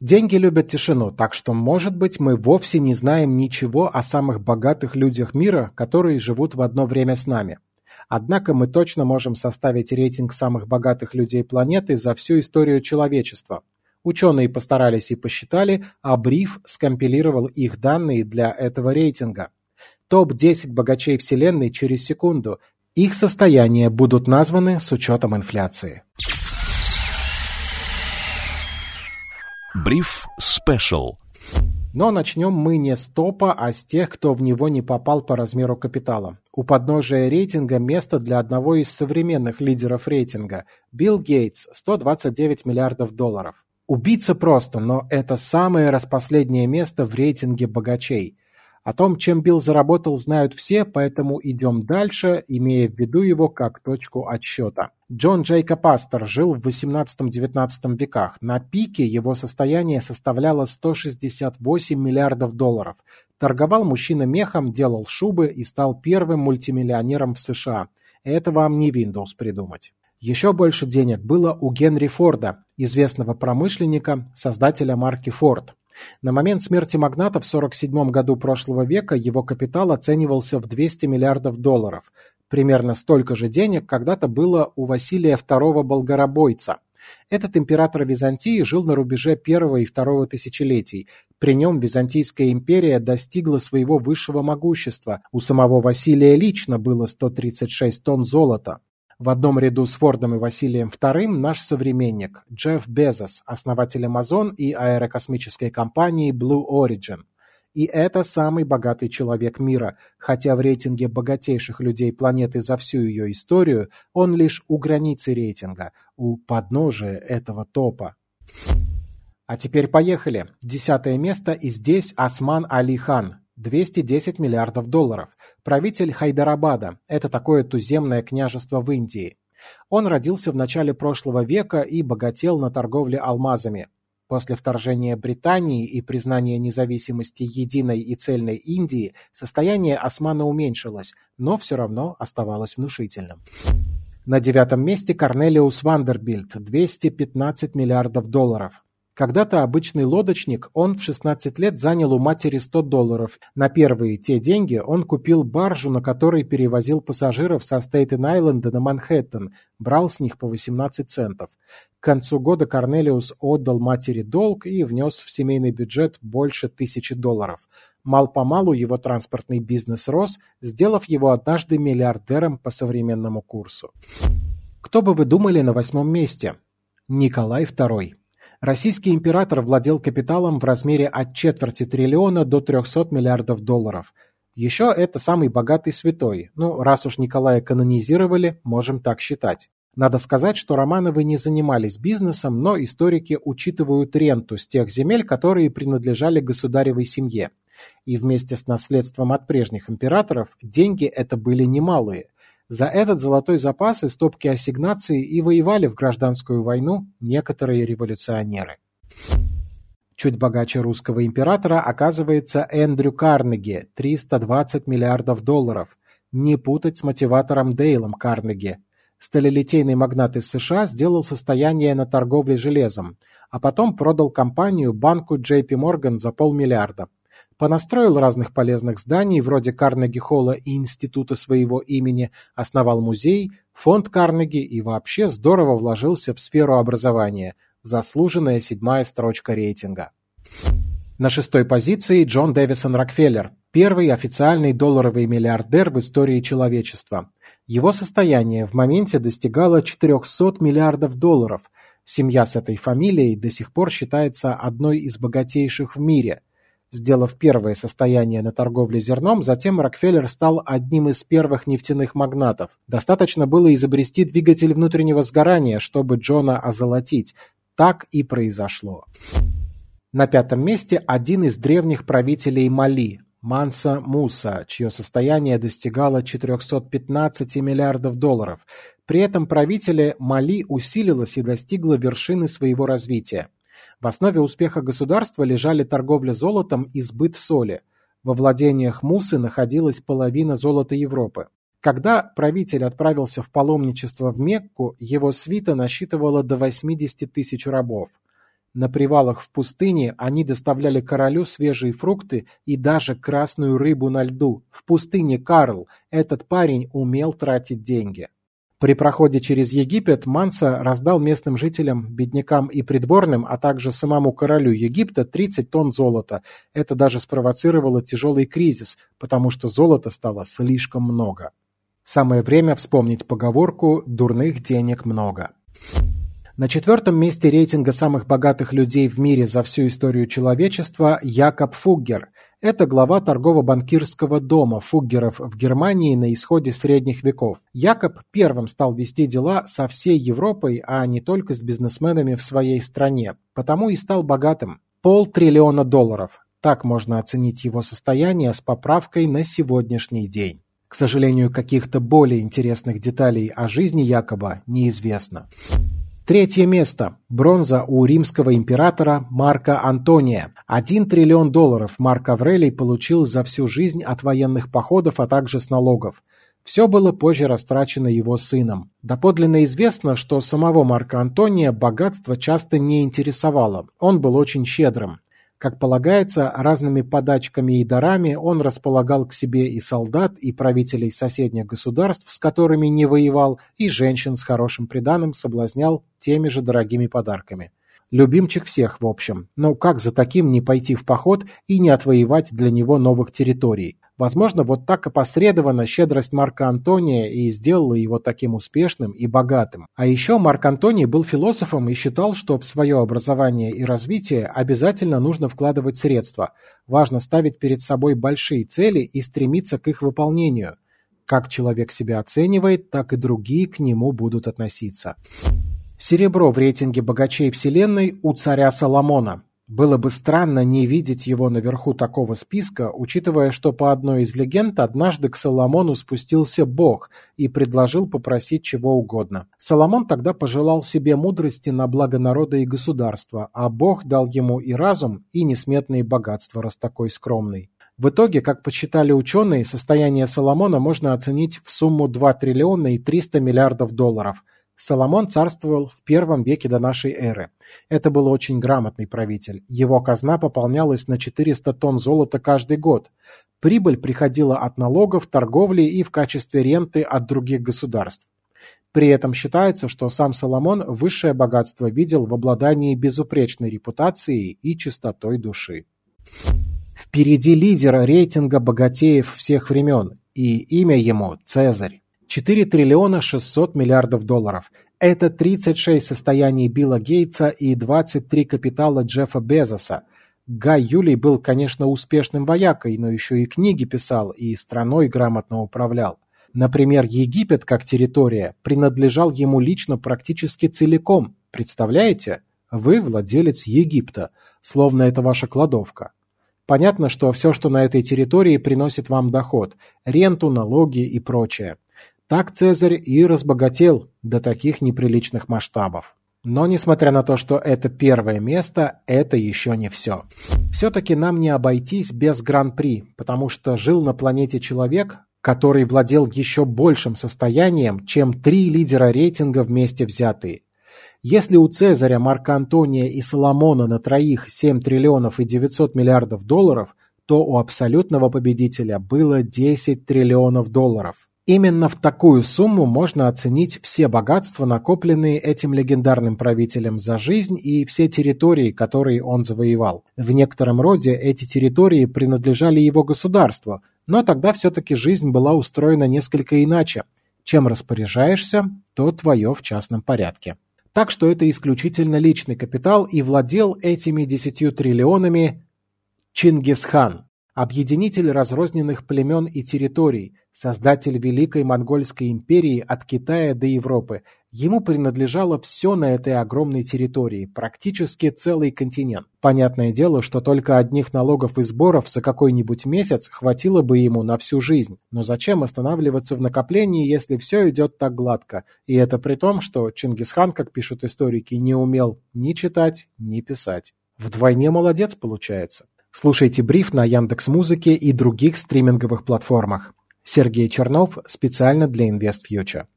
Деньги любят тишину, так что, может быть, мы вовсе не знаем ничего о самых богатых людях мира, которые живут в одно время с нами. Однако мы точно можем составить рейтинг самых богатых людей планеты за всю историю человечества. Ученые постарались и посчитали, а Бриф скомпилировал их данные для этого рейтинга. Топ-10 богачей Вселенной через секунду. Их состояния будут названы с учетом инфляции. Бриф Спешл. Но начнем мы не с топа, а с тех, кто в него не попал по размеру капитала. У подножия рейтинга место для одного из современных лидеров рейтинга – Билл Гейтс, 129 миллиардов долларов. Убийца просто, но это самое распоследнее место в рейтинге богачей – о том, чем Билл заработал, знают все, поэтому идем дальше, имея в виду его как точку отсчета. Джон Джейкоб Астер жил в XVIII-XIX веках. На пике его состояние составляло 168 миллиардов долларов. Торговал мужчина мехом, делал шубы и стал первым мультимиллионером в США. Это вам не Windows придумать. Еще больше денег было у Генри Форда, известного промышленника, создателя марки Ford. На момент смерти магната в 1947 году прошлого века его капитал оценивался в 200 миллиардов долларов. Примерно столько же денег когда-то было у Василия II Болгаробойца. Этот император Византии жил на рубеже первого и второго тысячелетий. При нем Византийская империя достигла своего высшего могущества. У самого Василия лично было 136 тонн золота. В одном ряду с Фордом и Василием II наш современник Джефф Безос, основатель Amazon и аэрокосмической компании Blue Origin. И это самый богатый человек мира, хотя в рейтинге богатейших людей планеты за всю ее историю он лишь у границы рейтинга, у подножия этого топа. А теперь поехали. Десятое место и здесь Осман Али Хан, 210 миллиардов долларов. Правитель Хайдарабада – это такое туземное княжество в Индии. Он родился в начале прошлого века и богател на торговле алмазами. После вторжения Британии и признания независимости единой и цельной Индии состояние Османа уменьшилось, но все равно оставалось внушительным. На девятом месте Корнелиус Вандербильд – 215 миллиардов долларов. Когда-то обычный лодочник, он в 16 лет занял у матери 100 долларов. На первые те деньги он купил баржу, на которой перевозил пассажиров со Стейтен-Айленда на Манхэттен, брал с них по 18 центов. К концу года Корнелиус отдал матери долг и внес в семейный бюджет больше тысячи долларов. Мал-помалу его транспортный бизнес рос, сделав его однажды миллиардером по современному курсу. Кто бы вы думали на восьмом месте? Николай II. Российский император владел капиталом в размере от четверти триллиона до 300 миллиардов долларов. Еще это самый богатый святой, ну, раз уж Николая канонизировали, можем так считать. Надо сказать, что Романовы не занимались бизнесом, но историки учитывают ренту с тех земель, которые принадлежали государевой семье. И вместе с наследством от прежних императоров деньги это были немалые – за этот золотой запас и стопки ассигнаций и воевали в гражданскую войну некоторые революционеры. Чуть богаче русского императора оказывается Эндрю Карнеги – 320 миллиардов долларов. Не путать с мотиватором Дейлом Карнеги. Сталелитейный магнат из США сделал состояние на торговле железом, а потом продал компанию банку JP Morgan за полмиллиарда. Понастроил разных полезных зданий, вроде Карнеги-холла и института своего имени, основал музей, фонд Карнеги и вообще здорово вложился в сферу образования. Заслуженная седьмая строчка рейтинга. На шестой позиции Джон Дэвисон Рокфеллер, первый официальный долларовый миллиардер в истории человечества. Его состояние в моменте достигало 400 миллиардов долларов. Семья с этой фамилией до сих пор считается одной из богатейших в мире – Сделав первое состояние на торговле зерном, затем Рокфеллер стал одним из первых нефтяных магнатов. Достаточно было изобрести двигатель внутреннего сгорания, чтобы Джона озолотить. Так и произошло. На пятом месте один из древних правителей Мали, Манса Муса, чье состояние достигало 415 миллиардов долларов. При этом правителе Мали усилилось и достигло вершины своего развития. В основе успеха государства лежали торговля золотом и сбыт соли. Во владениях Мусы находилась половина золота Европы. Когда правитель отправился в паломничество в Мекку, его свита насчитывала до 80 тысяч рабов. На привалах в пустыне они доставляли королю свежие фрукты и даже красную рыбу на льду. В пустыне Карл, этот парень умел тратить деньги. При проходе через Египет Манса раздал местным жителям, беднякам и придворным, а также самому королю Египта 30 тонн золота. Это даже спровоцировало тяжелый кризис, потому что золота стало слишком много. Самое время вспомнить поговорку «дурных денег много». На четвертом месте рейтинга самых богатых людей в мире за всю историю человечества Якоб Фуггер – это глава торгово-банкирского дома Фуггеров в Германии на исходе средних веков. Якоб первым стал вести дела со всей Европой, а не только с бизнесменами в своей стране, потому и стал богатым. Полтриллиона долларов. Так можно оценить его состояние с поправкой на сегодняшний день. К сожалению, каких-то более интересных деталей о жизни Якоба неизвестно. Третье место. Бронза у римского императора Марка Антония. Один триллион долларов Марк Аврелий получил за всю жизнь от военных походов, а также с налогов. Все было позже растрачено его сыном. Доподлинно известно, что самого Марка Антония богатство часто не интересовало. Он был очень щедрым. Как полагается, разными подачками и дарами он располагал к себе и солдат, и правителей соседних государств, с которыми не воевал, и женщин с хорошим приданым соблазнял теми же дорогими подарками. Любимчик всех, в общем. Но как за таким не пойти в поход и не отвоевать для него новых территорий? Возможно, вот так опосредованно щедрость Марка Антония и сделала его таким успешным и богатым. А еще Марк Антоний был философом и считал, что в свое образование и развитие обязательно нужно вкладывать средства. Важно ставить перед собой большие цели и стремиться к их выполнению. Как человек себя оценивает, так и другие к нему будут относиться. Серебро в рейтинге богачей Вселенной у царя Соломона. Было бы странно не видеть его наверху такого списка, учитывая, что по одной из легенд однажды к Соломону спустился Бог и предложил попросить чего угодно. Соломон тогда пожелал себе мудрости на благо народа и государства, а Бог дал ему и разум, и несметные богатства, раз такой скромный. В итоге, как подсчитали ученые, состояние Соломона можно оценить в сумму 2 триллиона и 300 миллиардов долларов – Соломон царствовал в первом веке до нашей эры. Это был очень грамотный правитель. Его казна пополнялась на 400 тонн золота каждый год. Прибыль приходила от налогов, торговли и в качестве ренты от других государств. При этом считается, что сам Соломон высшее богатство видел в обладании безупречной репутацией и чистотой души. Впереди лидера рейтинга богатеев всех времен, и имя ему Цезарь. 4 триллиона 600 миллиардов долларов. Это 36 состояний Билла Гейтса и 23 капитала Джеффа Безоса. Гай Юлий был, конечно, успешным воякой, но еще и книги писал и страной грамотно управлял. Например, Египет, как территория, принадлежал ему лично практически целиком. Представляете? Вы владелец Египта, словно это ваша кладовка. Понятно, что все, что на этой территории, приносит вам доход – ренту, налоги и прочее. Так Цезарь и разбогател до таких неприличных масштабов. Но несмотря на то, что это первое место, это еще не все. Все-таки нам не обойтись без Гран-при, потому что жил на планете человек, который владел еще большим состоянием, чем три лидера рейтинга вместе взятые. Если у Цезаря, Марка Антония и Соломона на троих 7 триллионов и 900 миллиардов долларов, то у абсолютного победителя было 10 триллионов долларов. Именно в такую сумму можно оценить все богатства, накопленные этим легендарным правителем за жизнь и все территории, которые он завоевал. В некотором роде эти территории принадлежали его государству, но тогда все-таки жизнь была устроена несколько иначе. Чем распоряжаешься, то твое в частном порядке. Так что это исключительно личный капитал и владел этими десятью триллионами Чингисхан, объединитель разрозненных племен и территорий, создатель Великой Монгольской империи от Китая до Европы. Ему принадлежало все на этой огромной территории, практически целый континент. Понятное дело, что только одних налогов и сборов за какой-нибудь месяц хватило бы ему на всю жизнь. Но зачем останавливаться в накоплении, если все идет так гладко? И это при том, что Чингисхан, как пишут историки, не умел ни читать, ни писать. Вдвойне молодец получается. Слушайте бриф на Яндекс.Музыке и других стриминговых платформах. Сергей Чернов специально для InvestFuture.